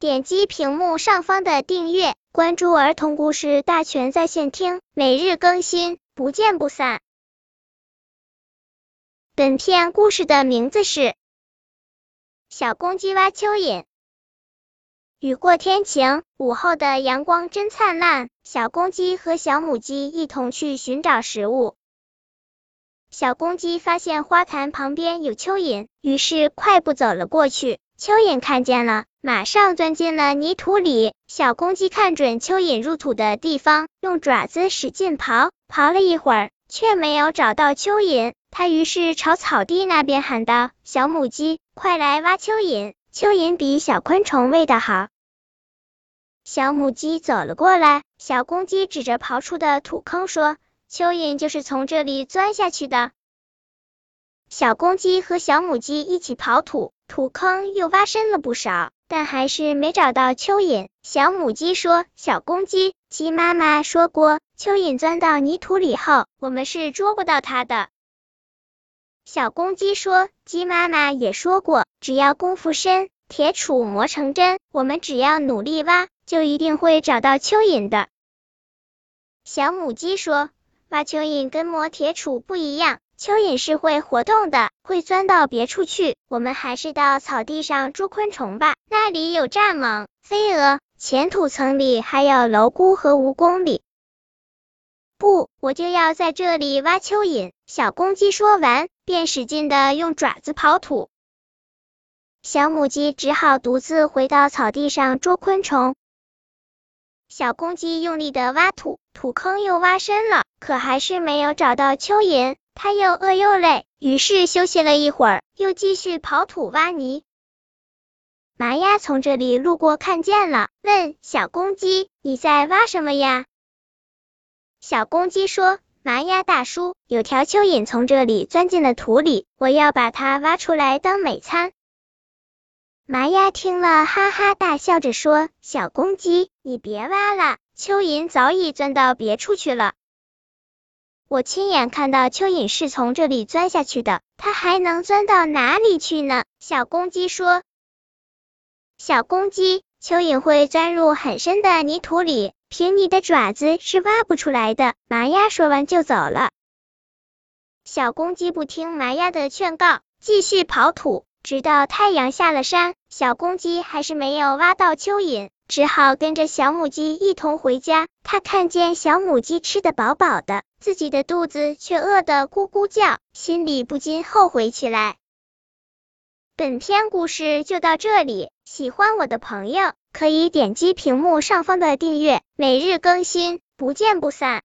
点击屏幕上方的订阅，关注儿童故事大全在线听，每日更新，不见不散。本片故事的名字是《小公鸡挖蚯蚓》。雨过天晴，午后的阳光真灿烂。小公鸡和小母鸡一同去寻找食物。小公鸡发现花坛旁边有蚯蚓，于是快步走了过去。蚯蚓看见了，马上钻进了泥土里。小公鸡看准蚯蚓入土的地方，用爪子使劲刨，刨了一会儿，却没有找到蚯蚓。它于是朝草地那边喊道：“小母鸡，快来挖蚯蚓！蚯蚓比小昆虫喂的好。”小母鸡走了过来，小公鸡指着刨出的土坑说。蚯蚓就是从这里钻下去的。小公鸡和小母鸡一起刨土，土坑又挖深了不少，但还是没找到蚯蚓。小母鸡说：“小公鸡，鸡妈妈说过，蚯蚓钻到泥土里后，我们是捉不到它的。”小公鸡说：“鸡妈妈也说过，只要功夫深，铁杵磨成针，我们只要努力挖，就一定会找到蚯蚓的。”小母鸡说。挖蚯蚓跟磨铁杵不一样，蚯蚓是会活动的，会钻到别处去。我们还是到草地上捉昆虫吧，那里有蚱蜢、飞蛾，浅土层里还有蝼蛄和蜈蚣里。不，我就要在这里挖蚯蚓。小公鸡说完，便使劲的用爪子刨土。小母鸡只好独自回到草地上捉昆虫。小公鸡用力的挖土，土坑又挖深了，可还是没有找到蚯蚓。它又饿又累，于是休息了一会儿，又继续刨土挖泥。麻鸭从这里路过，看见了，问小公鸡：“你在挖什么呀？”小公鸡说：“麻鸭大叔，有条蚯蚓从这里钻进了土里，我要把它挖出来当美餐。”麻鸭听了，哈哈大笑着说：“小公鸡，你别挖了，蚯蚓早已钻到别处去了。我亲眼看到蚯蚓是从这里钻下去的，它还能钻到哪里去呢？”小公鸡说：“小公鸡，蚯蚓会钻入很深的泥土里，凭你的爪子是挖不出来的。”麻鸭说完就走了。小公鸡不听麻鸭的劝告，继续刨土。直到太阳下了山，小公鸡还是没有挖到蚯蚓，只好跟着小母鸡一同回家。他看见小母鸡吃得饱饱的，自己的肚子却饿得咕咕叫，心里不禁后悔起来。本篇故事就到这里，喜欢我的朋友可以点击屏幕上方的订阅，每日更新，不见不散。